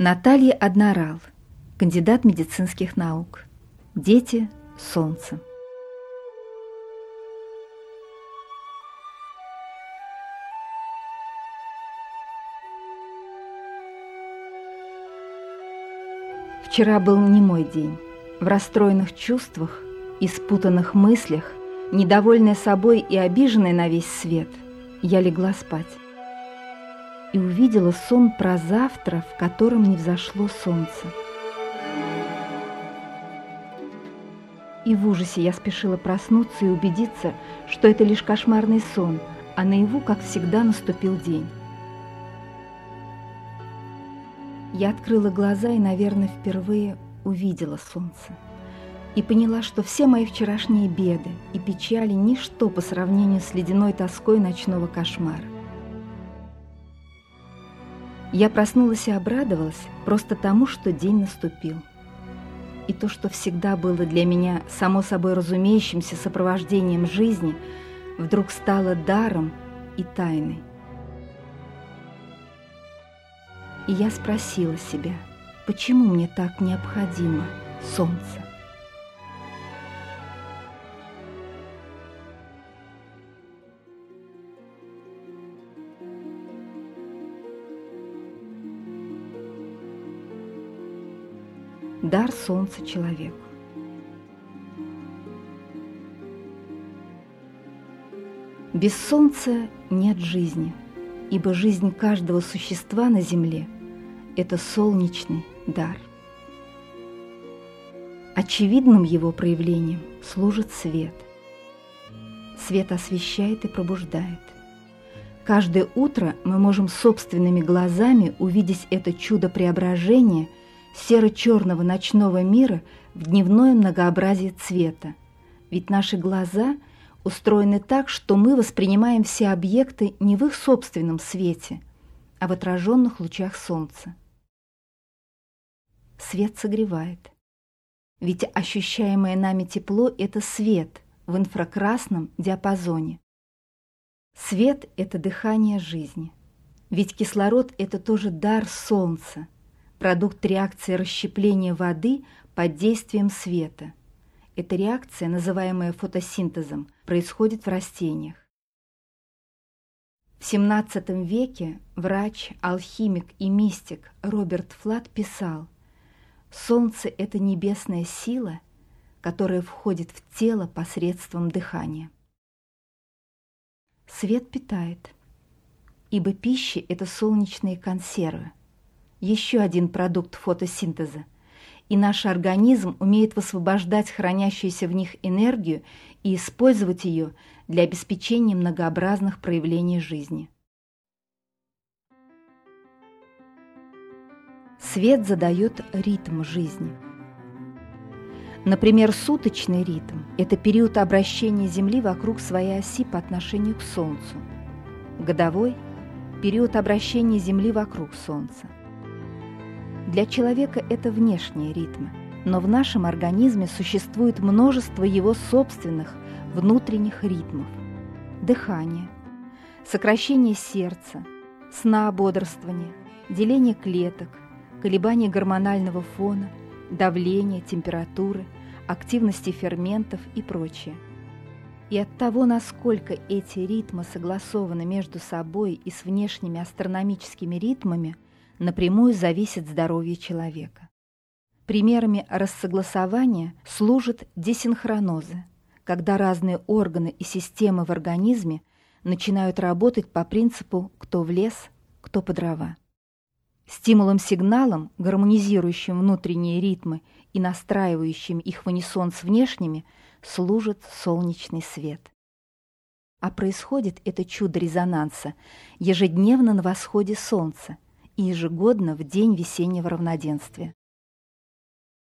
Наталья Однорал, кандидат медицинских наук. Дети солнца. Вчера был не мой день. В расстроенных чувствах и спутанных мыслях, недовольная собой и обиженная на весь свет, я легла спать и увидела сон про завтра, в котором не взошло солнце. И в ужасе я спешила проснуться и убедиться, что это лишь кошмарный сон, а наяву, как всегда, наступил день. Я открыла глаза и, наверное, впервые увидела солнце. И поняла, что все мои вчерашние беды и печали – ничто по сравнению с ледяной тоской ночного кошмара. Я проснулась и обрадовалась просто тому, что день наступил. И то, что всегда было для меня само собой разумеющимся сопровождением жизни, вдруг стало даром и тайной. И я спросила себя, почему мне так необходимо солнце? Дар солнца человеку. Без солнца нет жизни, ибо жизнь каждого существа на земле – это солнечный дар. Очевидным его проявлением служит свет. Свет освещает и пробуждает. Каждое утро мы можем собственными глазами увидеть это чудо преображения – серо-черного ночного мира в дневное многообразие цвета. Ведь наши глаза устроены так, что мы воспринимаем все объекты не в их собственном свете, а в отраженных лучах солнца. Свет согревает. Ведь ощущаемое нами тепло – это свет в инфракрасном диапазоне. Свет – это дыхание жизни. Ведь кислород – это тоже дар солнца – продукт реакции расщепления воды под действием света. Эта реакция, называемая фотосинтезом, происходит в растениях. В XVII веке врач, алхимик и мистик Роберт Флат писал «Солнце – это небесная сила, которая входит в тело посредством дыхания». Свет питает, ибо пища – это солнечные консервы еще один продукт фотосинтеза, и наш организм умеет высвобождать хранящуюся в них энергию и использовать ее для обеспечения многообразных проявлений жизни. Свет задает ритм жизни. Например, суточный ритм – это период обращения Земли вокруг своей оси по отношению к Солнцу. Годовой – период обращения Земли вокруг Солнца. Для человека это внешние ритмы, но в нашем организме существует множество его собственных внутренних ритмов. Дыхание, сокращение сердца, сна-бодрствование, деление клеток, колебания гормонального фона, давление, температуры, активности ферментов и прочее. И от того, насколько эти ритмы согласованы между собой и с внешними астрономическими ритмами – напрямую зависит здоровье человека. Примерами рассогласования служат десинхронозы, когда разные органы и системы в организме начинают работать по принципу «кто в лес, кто по дрова». Стимулом-сигналом, гармонизирующим внутренние ритмы и настраивающим их в унисон с внешними, служит солнечный свет. А происходит это чудо резонанса ежедневно на восходе солнца – и ежегодно в день весеннего равноденствия.